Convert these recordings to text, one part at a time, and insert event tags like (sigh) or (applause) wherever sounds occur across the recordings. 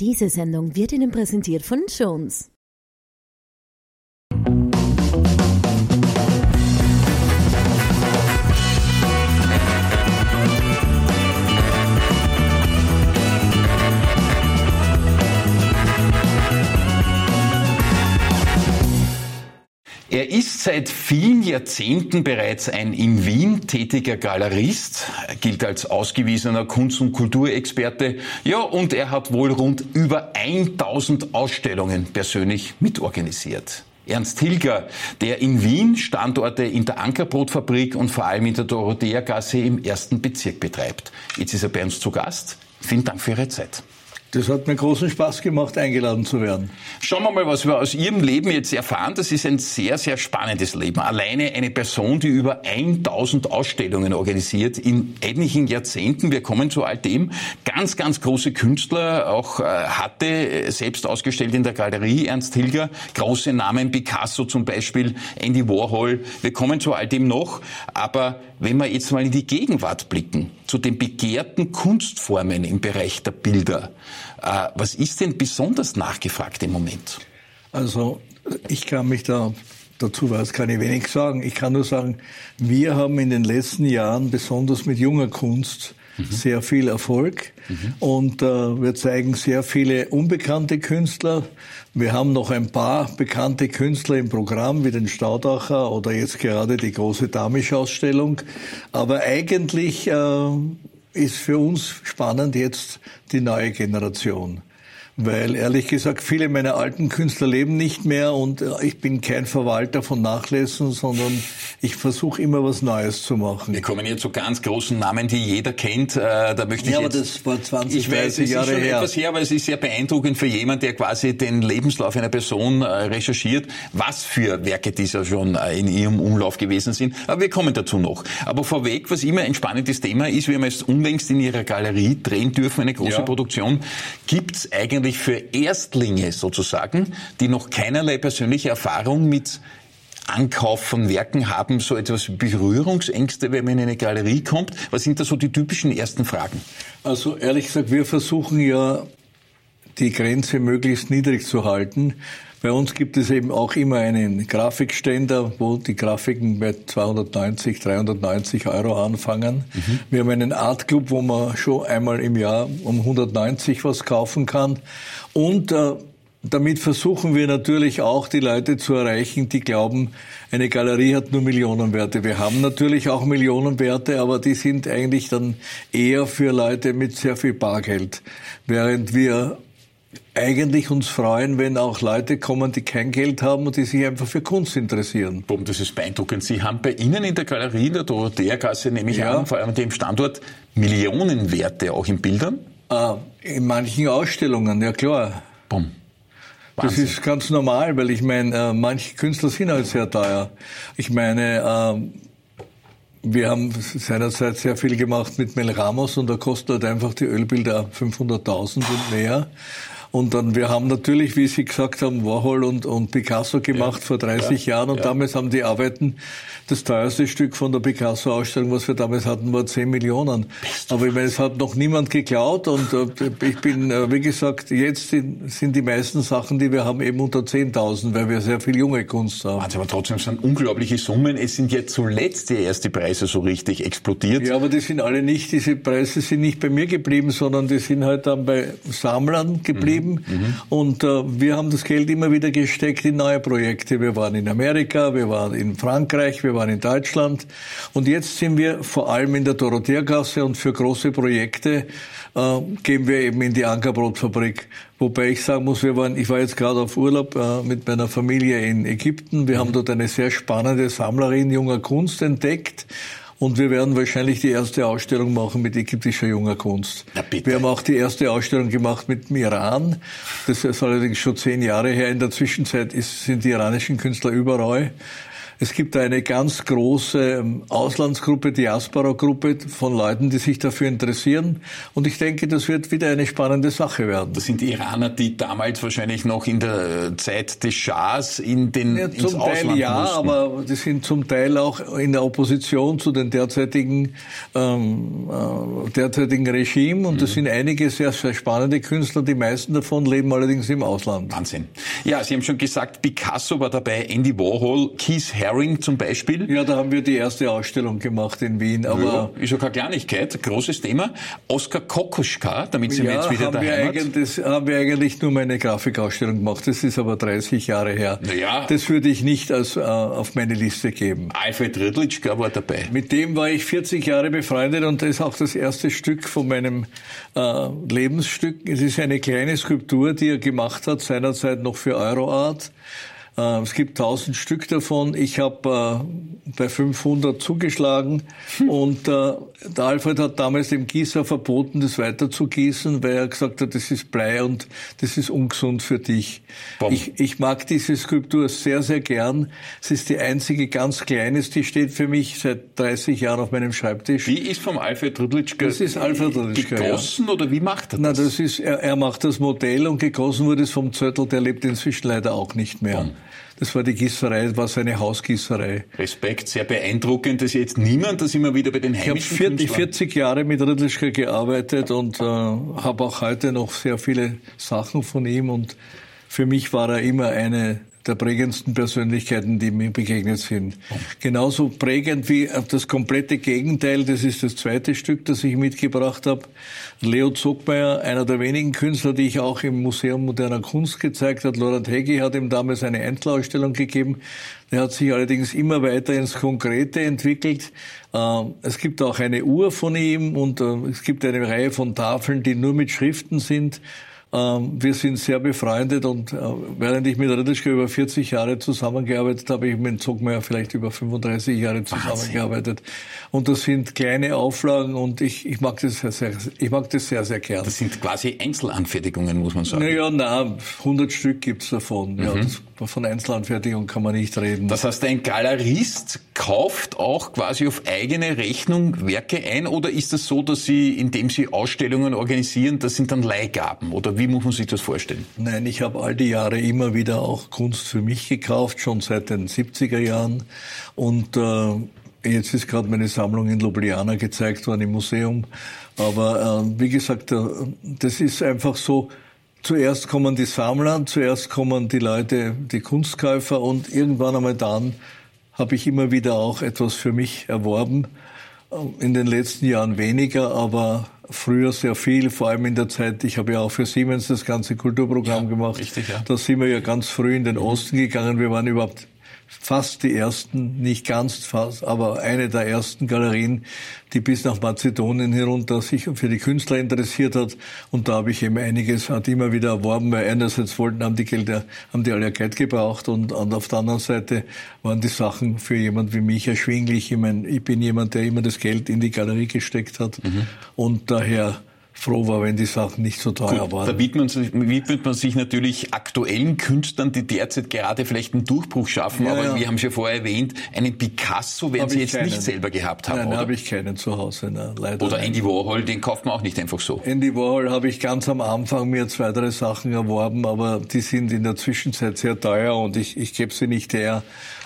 Diese Sendung wird Ihnen präsentiert von Jones. Er ist seit vielen Jahrzehnten bereits ein in Wien tätiger Galerist, gilt als ausgewiesener Kunst- und Kulturexperte. Ja, und er hat wohl rund über 1000 Ausstellungen persönlich mitorganisiert. Ernst Hilger, der in Wien Standorte in der Ankerbrotfabrik und vor allem in der Dorotheergasse im ersten Bezirk betreibt. Jetzt ist er bei uns zu Gast. Vielen Dank für Ihre Zeit. Das hat mir großen Spaß gemacht, eingeladen zu werden. Schauen wir mal, was wir aus Ihrem Leben jetzt erfahren. Das ist ein sehr, sehr spannendes Leben. Alleine eine Person, die über 1000 Ausstellungen organisiert in etlichen Jahrzehnten. Wir kommen zu all dem. Ganz, ganz große Künstler auch äh, hatte, äh, selbst ausgestellt in der Galerie Ernst Hilger. Große Namen, Picasso zum Beispiel, Andy Warhol. Wir kommen zu all dem noch. Aber wenn wir jetzt mal in die Gegenwart blicken, zu den begehrten Kunstformen im Bereich der Bilder, was ist denn besonders nachgefragt im Moment? Also ich kann mich da dazu was kann ich wenig sagen. Ich kann nur sagen, wir haben in den letzten Jahren besonders mit junger Kunst mhm. sehr viel Erfolg mhm. und äh, wir zeigen sehr viele unbekannte Künstler. Wir haben noch ein paar bekannte Künstler im Programm, wie den Staudacher oder jetzt gerade die große Damisch-Ausstellung. Aber eigentlich äh, ist für uns spannend jetzt die neue Generation. Weil ehrlich gesagt, viele meiner alten Künstler leben nicht mehr und äh, ich bin kein Verwalter von Nachlässen, sondern ich versuche immer was Neues zu machen. Wir kommen jetzt zu ganz großen Namen, die jeder kennt. Äh, da möchte ich ja, jetzt, aber das war 20, ich weiß, es Jahre ist schon her. etwas her, aber es ist sehr beeindruckend für jemanden, der quasi den Lebenslauf einer Person äh, recherchiert, was für Werke dieser schon in ihrem Umlauf gewesen sind. Aber wir kommen dazu noch. Aber vorweg, was immer ein spannendes Thema ist, wir haben jetzt unlängst in Ihrer Galerie drehen dürfen, eine große ja. Produktion. Gibt es eigentlich eigentlich für Erstlinge sozusagen, die noch keinerlei persönliche Erfahrung mit Ankauf von Werken haben, so etwas wie Berührungsängste, wenn man in eine Galerie kommt? Was sind da so die typischen ersten Fragen? Also ehrlich gesagt, wir versuchen ja die Grenze möglichst niedrig zu halten. Bei uns gibt es eben auch immer einen Grafikständer, wo die Grafiken bei 290, 390 Euro anfangen. Mhm. Wir haben einen Art Club, wo man schon einmal im Jahr um 190 was kaufen kann. Und äh, damit versuchen wir natürlich auch die Leute zu erreichen, die glauben, eine Galerie hat nur Millionenwerte. Wir haben natürlich auch Millionenwerte, aber die sind eigentlich dann eher für Leute mit sehr viel Bargeld. Während wir eigentlich uns freuen, wenn auch Leute kommen, die kein Geld haben und die sich einfach für Kunst interessieren. Boom, das ist beeindruckend. Sie haben bei Ihnen in der Galerie in der Dorotheergasse, nehme ich ja. an, vor allem an dem Standort, Millionenwerte auch in Bildern? Ah, in manchen Ausstellungen, ja klar. Boom. Das ist ganz normal, weil ich meine, äh, manche Künstler sind halt sehr teuer. Ich meine, äh, wir haben seinerzeit sehr viel gemacht mit Mel Ramos und da kostet halt einfach die Ölbilder 500.000 und mehr. Und dann, wir haben natürlich, wie Sie gesagt haben, Warhol und, und Picasso gemacht ja. vor 30 ja. Jahren und ja. damals haben die Arbeiten, das teuerste Stück von der Picasso-Ausstellung, was wir damals hatten, war 10 Millionen. Aber ich meine, es hat noch niemand geklaut und äh, ich bin, äh, wie gesagt, jetzt sind, sind die meisten Sachen, die wir haben, eben unter 10.000, weil wir sehr viel junge Kunst haben. Also, aber trotzdem sind unglaubliche Summen. Es sind jetzt zuletzt die ersten Preise so richtig explodiert. Ja, aber die sind alle nicht, diese Preise sind nicht bei mir geblieben, sondern die sind halt dann bei Sammlern geblieben. Mhm geblieben. Mhm. Und äh, wir haben das Geld immer wieder gesteckt in neue Projekte. Wir waren in Amerika, wir waren in Frankreich, wir waren in Deutschland. Und jetzt sind wir vor allem in der Dorotheergasse und für große Projekte äh, gehen wir eben in die Ankerbrotfabrik. Wobei ich sagen muss, wir waren, ich war jetzt gerade auf Urlaub äh, mit meiner Familie in Ägypten. Wir mhm. haben dort eine sehr spannende Sammlerin junger Kunst entdeckt. Und wir werden wahrscheinlich die erste Ausstellung machen mit ägyptischer junger Kunst. Na bitte. Wir haben auch die erste Ausstellung gemacht mit dem Iran. Das ist allerdings schon zehn Jahre her. In der Zwischenzeit ist, sind die iranischen Künstler überall. Es gibt eine ganz große ähm, Auslandsgruppe, Diaspora-Gruppe von Leuten, die sich dafür interessieren. Und ich denke, das wird wieder eine spannende Sache werden. Das sind die Iraner, die damals wahrscheinlich noch in der Zeit des Schahs in den ja, Zum Ausland Teil ja, mussten. aber die sind zum Teil auch in der Opposition zu den derzeitigen, ähm, äh, derzeitigen Regime. Und das sind einige sehr, sehr spannende Künstler. Die meisten davon leben allerdings im Ausland. Wahnsinn. Ja, Sie haben schon gesagt, Picasso war dabei, Andy Warhol, Keith Haring zum Beispiel. Ja, da haben wir die erste Ausstellung gemacht in Wien. Aber ja, ist ja keine Kleinigkeit, großes Thema. Oskar Kokoschka, damit sind wir ja, jetzt wieder haben wir, daheim. eigentlich, das haben wir eigentlich nur meine Grafikausstellung gemacht. Das ist aber 30 Jahre her. Na ja. Das würde ich nicht als, äh, auf meine Liste geben. Alfred Riedlitschka war dabei. Mit dem war ich 40 Jahre befreundet und das ist auch das erste Stück von meinem äh, Lebensstück. Es ist eine kleine Skulptur, die er gemacht hat, seinerzeit noch für Euroart. Äh, es gibt 1000 Stück davon. Ich habe äh, bei 500 zugeschlagen (laughs) und äh, der Alfred hat damals dem Gießer verboten, das weiter zu gießen, weil er gesagt hat, das ist Blei und das ist ungesund für dich. Bom. Ich, ich mag diese Skulptur sehr, sehr gern. Es ist die einzige ganz kleine, die steht für mich seit 30 Jahren auf meinem Schreibtisch. Wie ist vom Alfred Riedlitschka Das ist Alfred Riedlitschka, ja. gegossen oder wie macht er Na, das? das ist, er, er macht das Modell und gegossen wurde es vom Zöttl, der lebt inzwischen leider auch nicht mehr. Bom. Das war die Gießerei, war seine Hausgießerei. Respekt, sehr beeindruckend, dass jetzt niemand, dass immer wieder bei den Ich habe heimischen 40, Künstlern- 40 Jahre mit Riddlischka gearbeitet und äh, habe auch heute noch sehr viele Sachen von ihm und für mich war er immer eine der prägendsten Persönlichkeiten, die mir begegnet sind. Genauso prägend wie das komplette Gegenteil, das ist das zweite Stück, das ich mitgebracht habe. Leo Zuckmeier, einer der wenigen Künstler, die ich auch im Museum moderner Kunst gezeigt habe. Laurent Heggi hat ihm damals eine Einzelausstellung gegeben. Der hat sich allerdings immer weiter ins Konkrete entwickelt. Äh, Es gibt auch eine Uhr von ihm und äh, es gibt eine Reihe von Tafeln, die nur mit Schriften sind. Ähm, Wir sind sehr befreundet und äh, während ich mit Riddlischka über 40 Jahre zusammengearbeitet habe, ich mit Zogmeier vielleicht über 35 Jahre zusammengearbeitet. Und das sind kleine Auflagen und ich, ich mag das sehr, sehr, ich mag das sehr, sehr gern. Das sind quasi Einzelanfertigungen, muss man sagen. Naja, na, 100 Stück gibt's davon. Ja, das, von Einzelanfertigung kann man nicht reden. Das heißt, ein Galerist kauft auch quasi auf eigene Rechnung Werke ein oder ist das so, dass Sie, indem Sie Ausstellungen organisieren, das sind dann Leihgaben oder wie muss man sich das vorstellen? Nein, ich habe all die Jahre immer wieder auch Kunst für mich gekauft, schon seit den 70er Jahren. Und äh, jetzt ist gerade meine Sammlung in Ljubljana gezeigt worden im Museum. Aber äh, wie gesagt, äh, das ist einfach so, zuerst kommen die Sammler, zuerst kommen die Leute, die Kunstkäufer und irgendwann einmal dann habe ich immer wieder auch etwas für mich erworben. In den letzten Jahren weniger, aber früher sehr viel, vor allem in der Zeit, ich habe ja auch für Siemens das ganze Kulturprogramm Ja, gemacht. richtig, ja. Da sind wir ja ganz früh in den Osten gegangen. Wir waren überhaupt fast die ersten, nicht ganz fast, aber eine der ersten Galerien, die bis nach Mazedonien herunter sich für die Künstler interessiert hat. Und da habe ich eben einiges, hat immer wieder erworben, weil einerseits wollten, haben die Gelder, haben die alle Geld gebraucht und, und auf der anderen Seite waren die Sachen für jemand wie mich erschwinglich. Ich meine, ich bin jemand, der immer das Geld in die Galerie gesteckt hat und daher froh war, wenn die Sachen nicht so teuer Gut, waren. da widmet man, sich, widmet man sich natürlich aktuellen Künstlern, die derzeit gerade vielleicht einen Durchbruch schaffen, Ja, aber ja. wir haben es ja vorher erwähnt, einen Picasso werden Hab Sie jetzt keinen. nicht selber gehabt haben, Nein, habe ich keinen zu Hause, ne, leider. Oder. Andy Warhol, den kauft man auch nicht einfach so. Andy Warhol habe ich ganz am Anfang mir zwei, drei Sachen erworben, aber die sind in der Zwischenzeit sehr teuer und ich, ich gebe sie nicht her.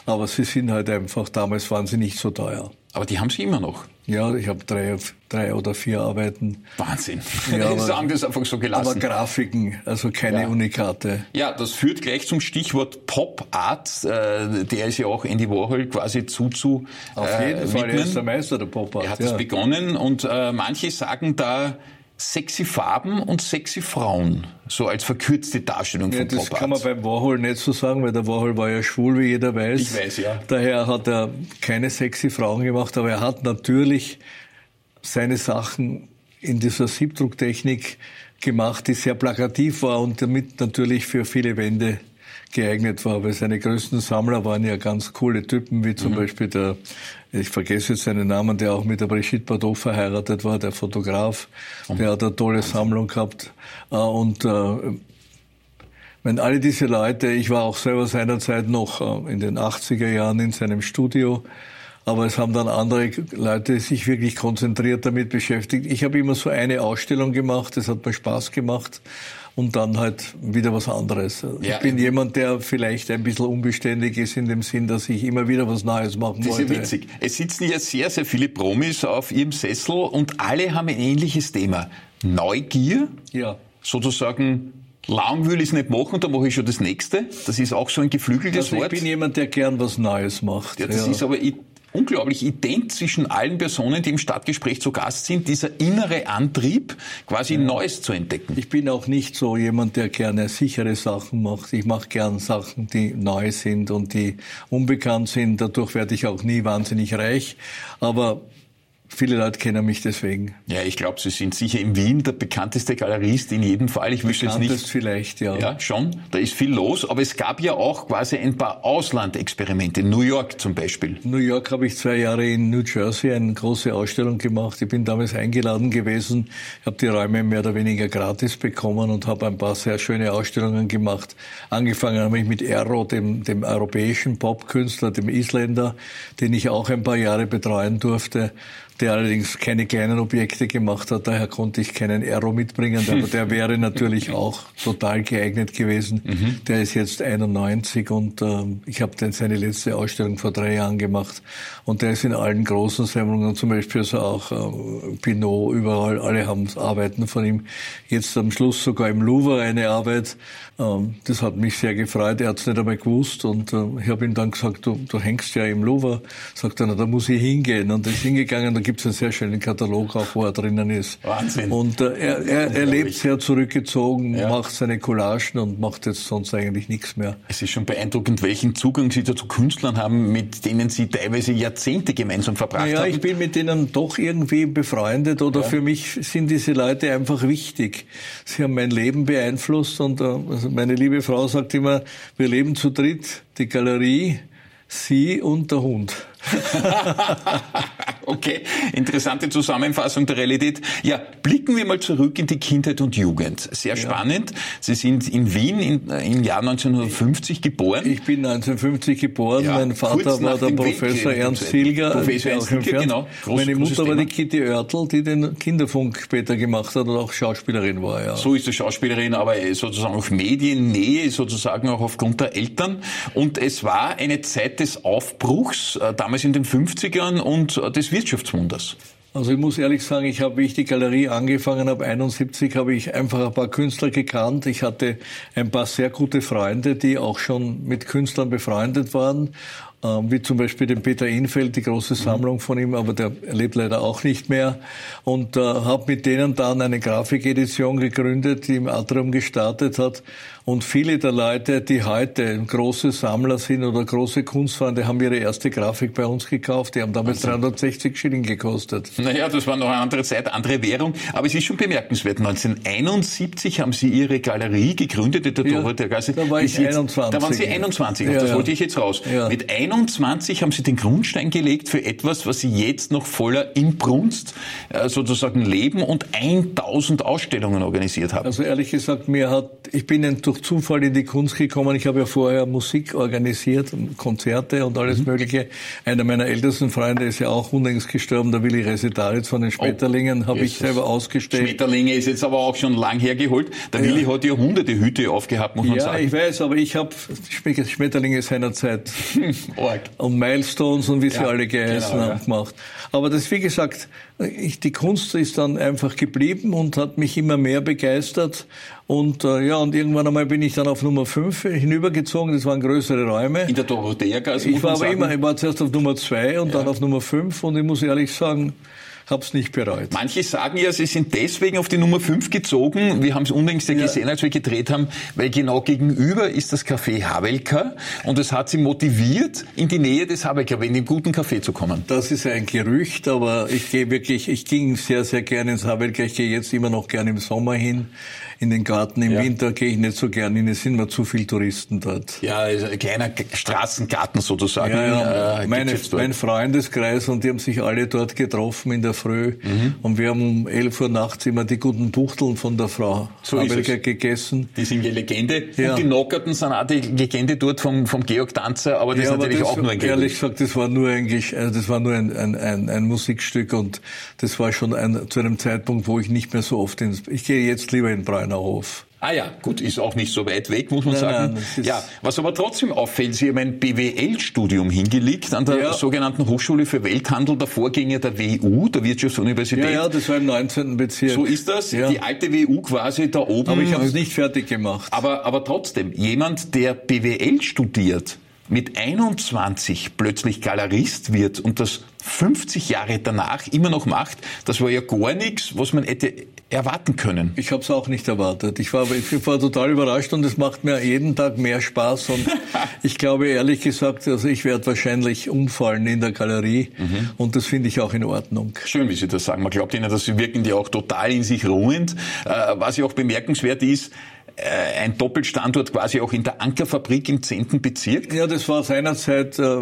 Aber sie sind halt einfach, damals waren sie nicht so teuer. Aber die haben Sie immer noch. Ja, ich habe drei, drei oder vier Arbeiten. Wahnsinn. Ja, (laughs) Sie aber- haben das einfach so Aber gelassen. Grafiken, also keine Ja. Unikate. Ja, das führt gleich zum Stichwort Pop Art. Äh, der ist ja auch Andy Warhol quasi zuzu Auf äh, jeden Fall, er ist der Meister der Pop Art. Er hat ja. das begonnen und äh, manche sagen da sexy Farben und sexy Frauen, so als verkürzte Darstellung Ja, von das Pop kann man beim Warhol nicht so sagen, weil der Warhol war ja schwul, wie jeder weiß. Ich weiß, ja. Daher hat er keine sexy Frauen gemacht, aber er hat natürlich seine Sachen in dieser Siebdrucktechnik gemacht, die sehr plakativ war und damit natürlich für viele Wände geeignet war, weil seine größten Sammler waren ja ganz coole Typen, wie zum Mhm. Beispiel der, ich vergesse jetzt seinen Namen, der auch mit der Brigitte Bardot verheiratet war, der Fotograf, Mhm. der hat eine tolle Sammlung gehabt. Äh, Und äh, wenn alle diese Leute, ich war auch selber seinerzeit noch äh, in den 80er Jahren in seinem Studio, aber es haben dann andere Leute sich wirklich konzentriert damit beschäftigt. Ich habe immer so eine Ausstellung gemacht, das hat mir Spaß gemacht und dann halt wieder was anderes. Ja, ich bin jemand, der vielleicht ein bisschen unbeständig ist in dem Sinn, dass ich immer wieder was Neues machen das wollte. Das ist witzig. Es sitzen ja sehr, sehr viele Promis auf ihrem Sessel und alle haben ein ähnliches Thema. Neugier. Ja. Sozusagen lang will ich es nicht machen, dann mache ich schon das nächste. Das ist auch so ein geflügeltes also Wort. Ich bin jemand, der gern was Neues macht. Ja, das ja. ist aber unglaublich ident zwischen allen Personen, die im Stadtgespräch zu Gast sind, dieser innere Antrieb, quasi ja. Neues zu entdecken. Ich bin auch nicht so jemand, der gerne sichere Sachen macht. Ich mache gern Sachen, die neu sind und die unbekannt sind. Dadurch werde ich auch nie wahnsinnig reich. Aber Viele Leute kennen mich deswegen. Ja, ich glaube, Sie sind sicher in Wien der bekannteste Galerist in jedem Fall. Ich wüsste jetzt nicht. vielleicht, ja. Ja, schon. Da ist viel los. Aber es gab ja auch quasi ein paar Auslandexperimente. New York zum Beispiel. New York habe ich zwei Jahre in New Jersey eine große Ausstellung gemacht. Ich bin damals eingeladen gewesen. Ich habe die Räume mehr oder weniger gratis bekommen und habe ein paar sehr schöne Ausstellungen gemacht. Angefangen habe ich mit Erro, dem, dem europäischen Popkünstler, dem Isländer, den ich auch ein paar Jahre betreuen durfte der allerdings keine kleinen Objekte gemacht hat. Daher konnte ich keinen Aero mitbringen, aber (laughs) der wäre natürlich auch total geeignet gewesen. Mhm. Der ist jetzt 91 und äh, ich habe dann seine letzte Ausstellung vor drei Jahren gemacht. Und der ist in allen großen Sammlungen, zum Beispiel also auch äh, Pinot, überall, alle haben Arbeiten von ihm. Jetzt am Schluss sogar im Louvre eine Arbeit. Ähm, das hat mich sehr gefreut. Er hat es nicht einmal gewusst und äh, ich habe ihm dann gesagt, du, du hängst ja im Louvre. Sagt er, na, da muss ich hingehen. Und er ist hingegangen gibt es einen sehr schönen Katalog auch, wo er drinnen ist. Wahnsinn. Und äh, er, er, er lebt sehr zurückgezogen, ja. macht seine Collagen und macht jetzt sonst eigentlich nichts mehr. Es ist schon beeindruckend, welchen Zugang Sie da zu Künstlern haben, mit denen Sie teilweise Jahrzehnte gemeinsam verbracht ja, haben. Ja, ich bin mit denen doch irgendwie befreundet oder ja. für mich sind diese Leute einfach wichtig. Sie haben mein Leben beeinflusst und äh, meine liebe Frau sagt immer, wir leben zu dritt, die Galerie, Sie und der Hund. (laughs) okay, interessante Zusammenfassung der Realität. Ja, blicken wir mal zurück in die Kindheit und Jugend. Sehr spannend. Sie sind in Wien in, im Jahr 1950 geboren. Ich bin 1950 geboren. Ja, mein Vater war der Professor Weg, Ernst Silger. Professor Ernst Silger, genau. Groß, Meine Mutter war die Kitty Oertel, die den Kinderfunk später gemacht hat und auch Schauspielerin war. Ja. So ist die Schauspielerin, aber sozusagen auf Mediennähe, sozusagen auch aufgrund der Eltern. Und es war eine Zeit des Aufbruchs, äh, damals damals in den 50ern und des Wirtschaftswunders? Also ich muss ehrlich sagen, ich habe, wie ich die Galerie angefangen habe, 71, habe ich einfach ein paar Künstler gekannt. Ich hatte ein paar sehr gute Freunde, die auch schon mit Künstlern befreundet waren ähm, wie zum Beispiel den Peter Infeld, die große Sammlung von ihm, aber der lebt leider auch nicht mehr. Und äh, habe mit denen dann eine Grafikedition gegründet, die im Atrium gestartet hat. Und viele der Leute, die heute große Sammler sind oder große Kunstfreunde, haben ihre erste Grafik bei uns gekauft. Die haben damals also. 360 Schilling gekostet. Naja, das war noch eine andere Zeit, andere Währung. Aber es ist schon bemerkenswert. 1971 haben Sie Ihre Galerie gegründet, der ja, der Gasse. Da war ich 21. Da waren Sie 21. Ja, das ja. wollte ich jetzt raus. Ja. Mit 21 haben Sie den Grundstein gelegt für etwas, was Sie jetzt noch voller Inbrunst äh, sozusagen leben und 1000 Ausstellungen organisiert haben. Also ehrlich gesagt, mir hat, ich bin ein durch Zufall in die Kunst gekommen. Ich habe ja vorher Musik organisiert, Konzerte und alles mhm. Mögliche. Einer meiner ältesten Freunde ist ja auch unlängst gestorben, der Willi Resetaritz von den Schmetterlingen, oh, habe ich selber ausgestellt. Schmetterlinge ist jetzt aber auch schon lang hergeholt. Der ja. Willi hat ja hunderte Hüte aufgehabt, muss man ja, sagen. Ja, ich weiß, aber ich habe Schmetterlinge seinerzeit (laughs) und Milestones und wie sie ja, alle geheißen genau, haben gemacht. Aber das, wie gesagt, ich, die Kunst ist dann einfach geblieben und hat mich immer mehr begeistert. Und äh, ja, und irgendwann einmal bin ich dann auf Nummer 5 hinübergezogen. Das waren größere Räume. In der Dorotheagasse? Ich war aber immer, ich war zuerst auf Nummer 2 und ja. dann auf Nummer 5 und ich muss ehrlich sagen, hab's nicht bereut. Manche sagen ja, sie sind deswegen auf die Nummer 5 gezogen. Wir haben es unlängst ja gesehen, als wir gedreht haben, weil genau gegenüber ist das Café Havelka und es hat sie motiviert, in die Nähe des Havelka, in den guten Café zu kommen. Das ist ein Gerücht, aber ich gehe wirklich, ich ging sehr, sehr gerne ins Havelka. Ich gehe jetzt immer noch gerne im Sommer hin in den Garten. Im ja. Winter gehe ich nicht so gern hin, es sind mir zu viele Touristen dort. Ja, also ein kleiner Straßengarten sozusagen. Ja, ja. Äh, Meine, mein Freundeskreis und die haben sich alle dort getroffen in der Früh mhm. und wir haben um 11 Uhr nachts immer die guten Buchteln von der Frau so Amerika gegessen. Die sind die Legende. Ja. Und die Nockerten sind auch die Legende dort vom, vom Georg Tanzer, aber das ja, ist natürlich das, auch nur ein Gerücht. Ehrlich gesagt, das war nur eigentlich, also das war nur ein, ein, ein, ein Musikstück und das war schon ein, zu einem Zeitpunkt, wo ich nicht mehr so oft ins, ich gehe jetzt lieber in Bräunerhof. Ah ja, gut, ist auch nicht so weit weg, muss man nein, sagen. Nein, ja, was aber trotzdem auffällt, Sie haben ein BWL-Studium hingelegt an der ja. sogenannten Hochschule für Welthandel, der Vorgänger der WU, der Wirtschaftsuniversität. Ja, ja, das war im 19. Bezirk. So ist das, ja. die alte WU quasi da oben. Aber ich habe es nicht fertig gemacht. Aber, aber trotzdem, jemand, der BWL studiert, mit 21 plötzlich Galerist wird und das 50 Jahre danach immer noch macht, das war ja gar nichts, was man hätte erwarten können. Ich habe es auch nicht erwartet. Ich war, ich war total überrascht und es macht mir jeden Tag mehr Spaß und (laughs) ich glaube ehrlich gesagt, also ich werde wahrscheinlich umfallen in der Galerie mhm. und das finde ich auch in Ordnung. Schön, wie Sie das sagen. Man glaubt Ihnen, dass Sie wirken ja auch total in sich ruhend. Äh, was ja auch bemerkenswert ist, äh, ein Doppelstandort quasi auch in der Ankerfabrik im 10. Bezirk? Ja, das war seinerzeit äh,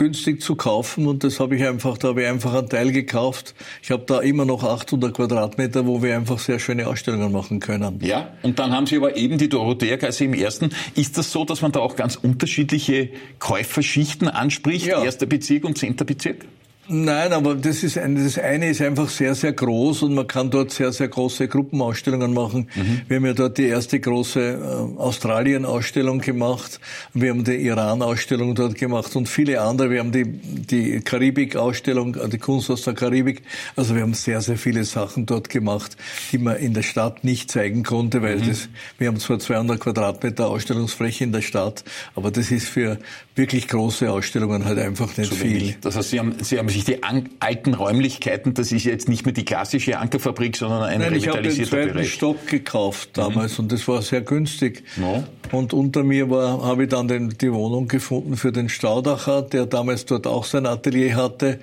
günstig zu kaufen und das habe ich einfach, da habe ich einfach einen Teil gekauft. Ich habe da immer noch 800 Quadratmeter, wo wir einfach sehr schöne Ausstellungen machen können. Ja, und dann haben Sie aber eben die Dorothea-Gasse im ersten. Ist das so, dass man da auch ganz unterschiedliche Käuferschichten anspricht? Ja. Erster Bezirk und zehnter Bezirk? Nein, aber das ist ein, das eine ist einfach sehr, sehr groß und man kann dort sehr, sehr große Gruppenausstellungen machen. Mhm. Wir haben ja dort die erste große äh, Australien-Ausstellung gemacht. Wir haben die Iran-Ausstellung dort gemacht und viele andere. Wir haben die, die Karibik-Ausstellung, äh, die Kunst aus der Karibik. Also wir haben sehr, sehr viele Sachen dort gemacht, die man in der Stadt nicht zeigen konnte, weil mhm. das, wir haben zwar 200 Quadratmeter Ausstellungsfläche in der Stadt, aber das ist für wirklich große Ausstellungen halt einfach nicht viel. Das heißt, Sie haben, Sie haben sich sich die alten Räumlichkeiten, das ist jetzt nicht mehr die klassische Ankerfabrik, sondern ein Nein, revitalisierter ich habe den zweiten Stock gekauft damals mhm. und das war sehr günstig. No. Und unter mir war, habe ich dann den, die Wohnung gefunden für den Staudacher, der damals dort auch sein Atelier hatte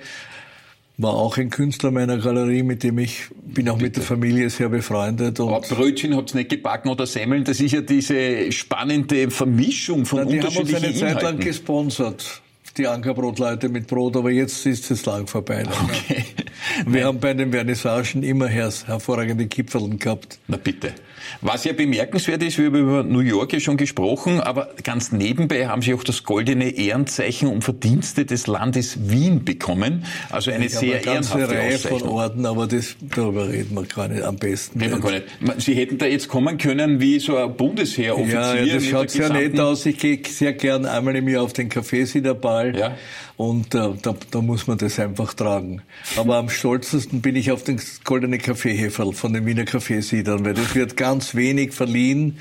war auch ein Künstler meiner Galerie, mit dem ich bin auch Bitte. mit der Familie sehr befreundet. Und Aber Brötchen habt nicht gebacken oder Semmeln? Das ist ja diese spannende Vermischung von Nein, die unterschiedlichen haben uns eine Inhalten. Zeit lang gesponsert die Ankerbrotleute mit Brot, aber jetzt ist es lang vorbei. Okay. Wir haben bei den Vernissagen immer hervorragende Kipferln gehabt. Na bitte. Was ja bemerkenswert ist, wir haben über New York ja schon gesprochen, aber ganz nebenbei haben Sie auch das goldene Ehrenzeichen um Verdienste des Landes Wien bekommen. Also eine ich sehr eine ganze Reihe von Orden, aber das, darüber reden wir gar nicht am besten. Reden wir gar nicht. Sie hätten da jetzt kommen können wie so ein Bundesheeroffizier. Ja, das schaut sehr nett aus. Ich gehe sehr gern einmal im Jahr auf den Kaffeesiederball. Ja. Und äh, da, da muss man das einfach tragen. Aber am stolzesten bin ich auf den goldene Kaffeeheferl von den Wiener Kaffeesiedern, weil das wird ganz wenig verliehen.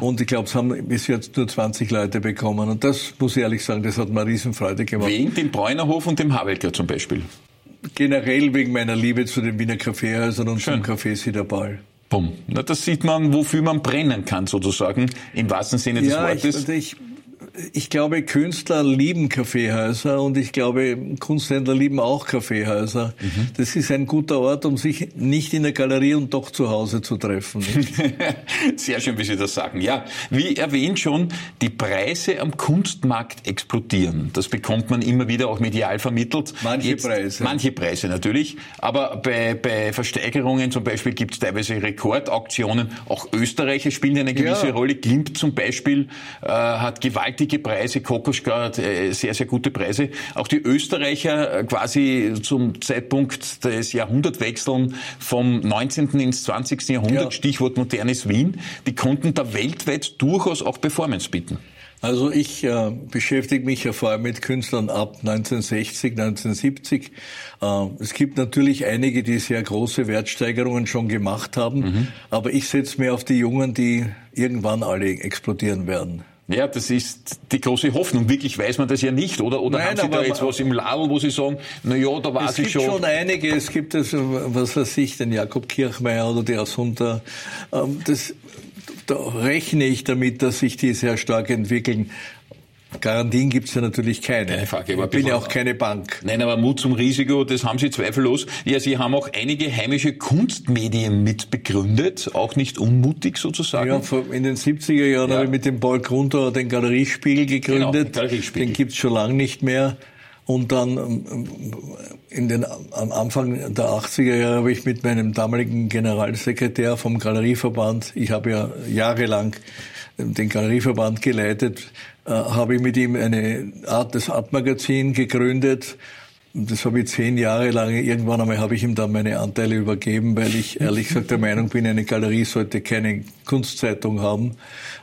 Und ich glaube, es haben bis jetzt nur 20 Leute bekommen. Und das muss ich ehrlich sagen, das hat mir Riesenfreude gemacht. Wegen dem Bräunerhof und dem Havelker zum Beispiel? Generell wegen meiner Liebe zu den Wiener Kaffeehäusern und Schön. zum Kaffeesiederball. Bumm. Na, das sieht man, wofür man brennen kann, sozusagen, im wahrsten Sinne des ja, Wortes. Ich, ich, glaube, Künstler lieben Kaffeehäuser und ich glaube, Kunsthändler lieben auch Kaffeehäuser. Mhm. Das ist ein guter Ort, um sich nicht in der Galerie und doch zu Hause zu treffen. (laughs) Sehr schön, wie Sie das sagen. Ja, wie erwähnt schon, die Preise am Kunstmarkt explodieren. Das bekommt man immer wieder auch medial vermittelt. Manche Jetzt, Preise. Manche Preise natürlich. Aber bei, bei Versteigerungen zum Beispiel gibt es teilweise Rekordauktionen. Auch Österreicher spielen eine gewisse ja. Rolle. Klimt zum Beispiel äh, hat gewaltig gewaltige Preise, Kokoschka äh, sehr, sehr gute Preise. Auch die Österreicher äh, quasi zum Zeitpunkt des Jahrhundertwechseln vom 19. ins 20. Jahrhundert, ja. Stichwort modernes Wien, die konnten da weltweit durchaus auch Performance bieten. Also ich äh, beschäftige mich ja vor allem mit Künstlern ab 1960, 1970. Äh, es gibt natürlich einige, die sehr große Wertsteigerungen schon gemacht haben, mhm. aber ich setze mir auf die Jungen, die irgendwann alle explodieren werden. Ja, das ist die große Hoffnung. Wirklich weiß man das ja nicht, oder? Oder Nein, haben Sie da jetzt was im Ladel, wo Sie sagen, na ja, da war sie schon. Es gibt schon einige. Es gibt also, was weiß ich, den Jakob Kirchmeier oder die Asunta. Ähm, das, da rechne ich damit, dass sich die sehr stark entwickeln. Garantien gibt es ja natürlich keine. Keine Frage, aber ich bin ja auch keine Bank. Nein, aber Mut zum Risiko, das haben Sie zweifellos. Ja, Sie haben auch einige heimische Kunstmedien mit begründet, auch nicht unmutig sozusagen. Ja, in den 70er Jahren Ja. habe ich mit dem Paul Grunter den Galeriespiegel Genau, gegründet. den Galeriespiegel. Den gibt's schon lange nicht mehr. Und dann ähm, in den, am Anfang der 80er Jahre habe ich mit meinem damaligen Generalsekretär vom Galerieverband, ich habe ja jahrelang den Galerieverband geleitet, äh, habe ich mit ihm eine Art des Art-Magazin gegründet. Das habe ich zehn Jahre lang. Irgendwann einmal habe ich ihm dann meine Anteile übergeben, weil ich ehrlich gesagt der Meinung bin, eine Galerie sollte keine Kunstzeitung haben.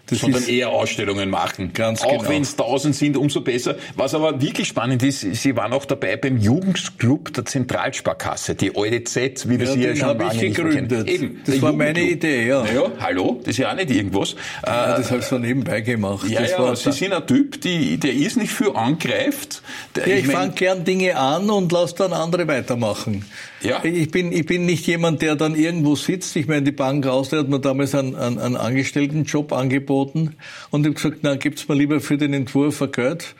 Das sondern eher Ausstellungen machen. Ganz auch genau. wenn es tausend sind, umso besser. Was aber wirklich spannend ist, Sie waren auch dabei beim Jugendclub der Zentralsparkasse, die alte Z, wie wir Ja, sie ja schon ich lange kennen. gegründet. Eben, Das war meine. Idee, ja. Naja, hallo, das ist ja auch nicht irgendwas. Äh, ja, das habe ich so nebenbei gemacht. ja, das ja, Sie sind ein Typ, die, der ist nicht viel angreift. Der, Ja, ich, mein- fange gern Dinge an und lasse dann andere weitermachen. Ja. Ich bin, ich bin nicht jemand, der dann irgendwo sitzt. Ich meine, die Bank Austria hat mir damals einen, einen, einen Angestelltenjob angeboten und ich habe gesagt, na, gibt's mir lieber für den Entwurf ein Geld.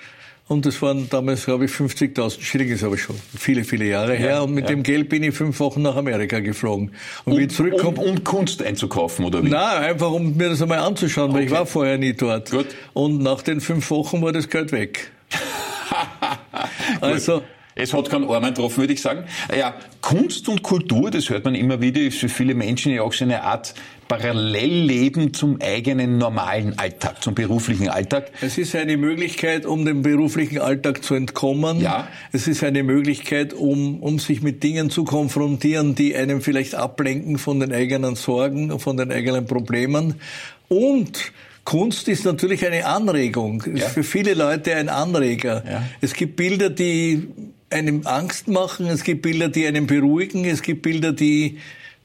Und das waren damals, glaube ich, 50.000 Schilling, ist aber schon viele, viele Jahre her. Und mit ja. dem Geld bin ich fünf Wochen nach Amerika geflogen. Und wie ich um, zurückkomme, um, um Kunst einzukaufen, oder wie? Nein, einfach um mir das einmal anzuschauen, weil ich war vorher nie dort. Gut. Und nach den fünf Wochen war das Geld weg. (laughs) also, Es hat keinen Arm getroffen, würde ich sagen. Ja, Kunst und Kultur, das hört man immer wieder, ist für viele Menschen ja auch so eine Art Parallellleben zum eigenen normalen Alltag, zum beruflichen Alltag. es ist eine Möglichkeit, um dem beruflichen Alltag zu entkommen. Ja. Es ist eine Möglichkeit, um, um sich mit Dingen zu konfrontieren, die einem vielleicht ablenken von den eigenen Sorgen, von den eigenen Problemen. Und Kunst ist natürlich eine Anregung. Ist Ja. für viele Leute ein Anreger. Ja. Es gibt Bilder, die einem Angst machen, es gibt Bilder, die einen beruhigen, es gibt Bilder, die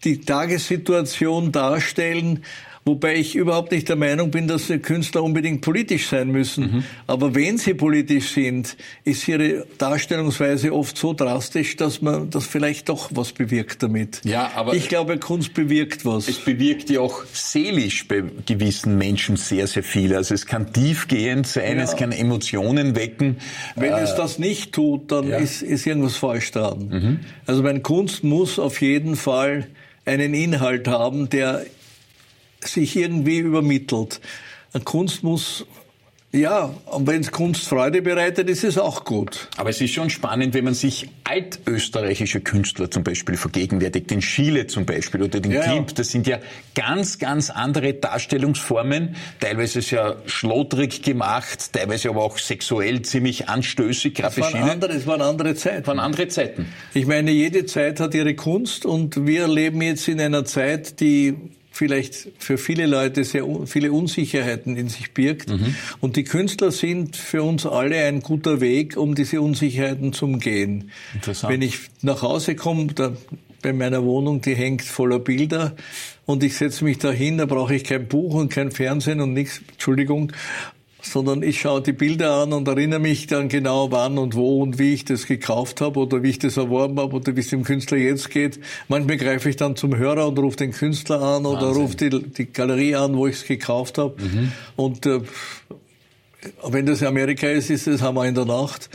die Tagessituation darstellen, wobei ich überhaupt nicht der Meinung bin, dass Künstler unbedingt politisch sein müssen. Mhm. Aber wenn sie politisch sind, ist ihre Darstellungsweise oft so drastisch, dass man das vielleicht doch was bewirkt damit. Ja, aber- ich glaube, Kunst bewirkt was. Es bewirkt ja auch seelisch bei gewissen Menschen sehr, sehr viel. Also es kann tiefgehend sein, Ja. es kann Emotionen wecken. Wenn es das nicht tut, dann ja. ist, ist irgendwas falsch dran. Also meine Kunst muss auf jeden Fall einen Inhalt haben, der sich irgendwie übermittelt. Kunst muss, ja, und wenn es Kunst Freude bereitet, ist es auch gut. Aber es ist schon spannend, wenn man sich altösterreichische Künstler zum Beispiel vergegenwärtigt, den Schiele zum Beispiel oder den Ja. Klimt. Das sind ja ganz, ganz andere Darstellungsformen. Teilweise ist ja schlotrig gemacht, teilweise aber auch sexuell ziemlich anstößig. Es waren andere, es waren andere Zeiten. waren andere Zeiten. Ich meine, jede Zeit hat ihre Kunst und wir leben jetzt in einer Zeit, die vielleicht für viele Leute sehr viele Unsicherheiten in sich birgt. Und die Künstler sind für uns alle ein guter Weg, um diese Unsicherheiten zu umgehen. Interessant. Wenn ich nach Hause komme, da, bei meiner Wohnung, die hängt voller Bilder und ich setze mich da hin, da brauche ich kein Buch und kein Fernsehen und nichts, Entschuldigung, sondern ich schaue die Bilder an und erinnere mich dann genau wann und wo und wie ich das gekauft habe oder wie ich das erworben habe oder wie es dem Künstler jetzt geht. Manchmal greife ich dann zum Hörer und rufe den Künstler an oder Wahnsinn. rufe die, die Galerie an, wo ich es gekauft habe. Und äh, wenn das Amerika ist, ist das haben wir in der Nacht.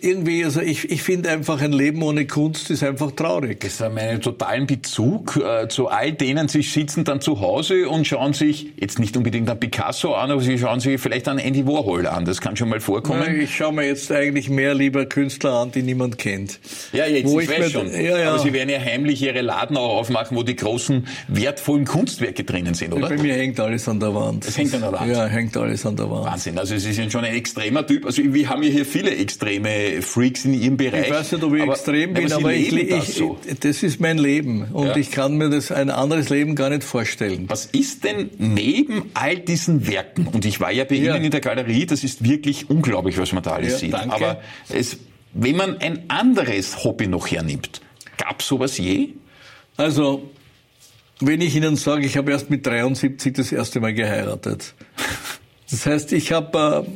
Irgendwie, also ich, ich finde einfach, ein Leben ohne Kunst ist einfach traurig. Das haben einen totalen Bezug äh, zu all denen, sie sitzen dann zu Hause und schauen sich jetzt nicht unbedingt an Picasso an, aber sie schauen sich vielleicht an Andy Warhol an. Das kann schon mal vorkommen. Ich schaue mir jetzt eigentlich mehr lieber Künstler an, die niemand kennt. Ja, jetzt, Wo ich, ich weiß schon. ja, ja. Aber Sie werden ja heimlich Ihre Laden auch aufmachen, wo die großen, wertvollen Kunstwerke drinnen sind, oder? Bei mir hängt alles an der Wand. Es hängt an der Wand. Ja, hängt alles an der Wand. Wahnsinn. Also Sie sind schon ein extremer Typ. Also wir haben ja hier viele extreme Freaks in Ihrem Bereich. Ich weiß nicht, ob ich aber, extrem bin, aber, aber, ich, das ich, so. das ist mein Leben. Und Ja. ich kann mir das ein anderes Leben gar nicht vorstellen. Was ist denn neben all diesen Werken, und ich war ja bei Ja. Ihnen in der Galerie, das ist wirklich unglaublich, was man da alles Ja, sieht. danke. Aber es, wenn man ein anderes Hobby noch hernimmt, gab sowas je? Also, wenn ich Ihnen sage, ich habe erst mit 73 das erste Mal geheiratet. (laughs) Das heißt, ich habe äh,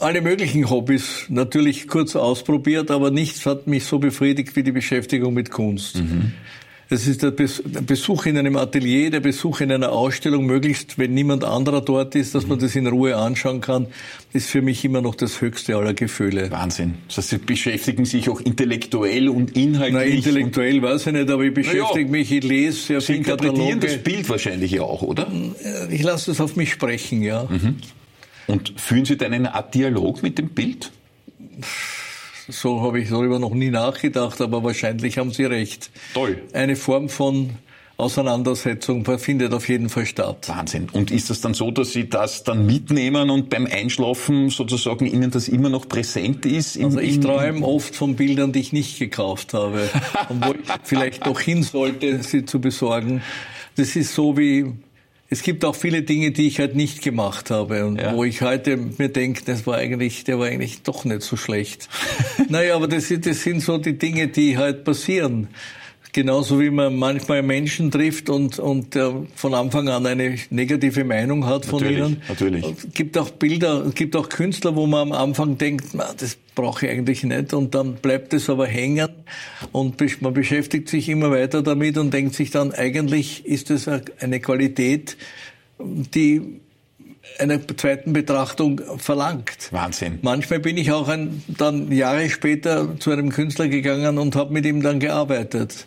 alle möglichen Hobbys natürlich kurz ausprobiert, aber nichts hat mich so befriedigt wie die Beschäftigung mit Kunst. Es ist der Besuch in einem Atelier, der Besuch in einer Ausstellung, möglichst, wenn niemand anderer dort ist, dass man das in Ruhe anschauen kann, ist für mich immer noch das höchste aller Gefühle. Wahnsinn. Das heißt, Sie beschäftigen sich auch intellektuell und inhaltlich. Nein, intellektuell weiß ich nicht, aber ich beschäftige ja, mich, ich lese sehr Sie viel interpretieren Kataloge. das Bild wahrscheinlich auch, oder? Ich lasse es auf mich sprechen, ja. Mhm. Und führen Sie dann eine Art Dialog mit dem Bild? So habe ich darüber noch nie nachgedacht, aber wahrscheinlich haben Sie recht. Toll. Eine Form von Auseinandersetzung findet auf jeden Fall statt. Wahnsinn. Und ist das dann so, dass Sie das dann mitnehmen und beim Einschlafen sozusagen Ihnen das immer noch präsent ist? also ich träume oft von Bildern, die ich nicht gekauft habe und wo ich vielleicht noch hin sollte, sie zu besorgen. Das ist so wie es gibt auch viele Dinge, die ich halt nicht gemacht habe und ja. wo ich heute mir denke, das war eigentlich, der war eigentlich doch nicht so schlecht. (laughs) naja, aber das, das sind so die Dinge, die halt passieren. Genauso wie man manchmal Menschen trifft und, und äh, von Anfang an eine negative Meinung hat von natürlich, ihnen. Natürlich. Es gibt auch Bilder, es gibt auch Künstler, wo man am Anfang denkt, na, das brauche ich eigentlich nicht und dann bleibt es aber hängen und man beschäftigt sich immer weiter damit und denkt sich dann, eigentlich ist es eine Qualität, die einer zweiten Betrachtung verlangt. Wahnsinn. Manchmal bin ich auch ein, dann Jahre später zu einem Künstler gegangen und habe mit ihm dann gearbeitet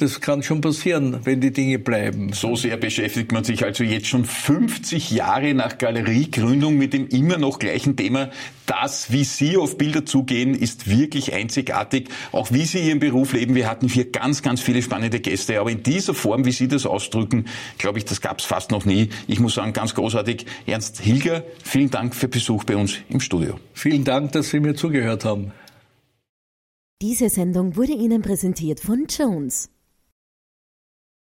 das kann schon passieren, wenn die Dinge bleiben. So sehr beschäftigt man sich also jetzt schon 50 Jahre nach Galeriegründung mit dem immer noch gleichen Thema. Das, wie Sie auf Bilder zugehen, ist wirklich einzigartig. Auch wie Sie Ihren Beruf leben. Wir hatten hier ganz, ganz viele spannende Gäste. Aber in dieser Form, wie Sie das ausdrücken, glaube ich, das gab es fast noch nie. Ich muss sagen, ganz großartig. Ernst Hilger, vielen Dank für Besuch bei uns im Studio. Vielen Dank, dass Sie mir zugehört haben. Diese Sendung wurde Ihnen präsentiert von Jones.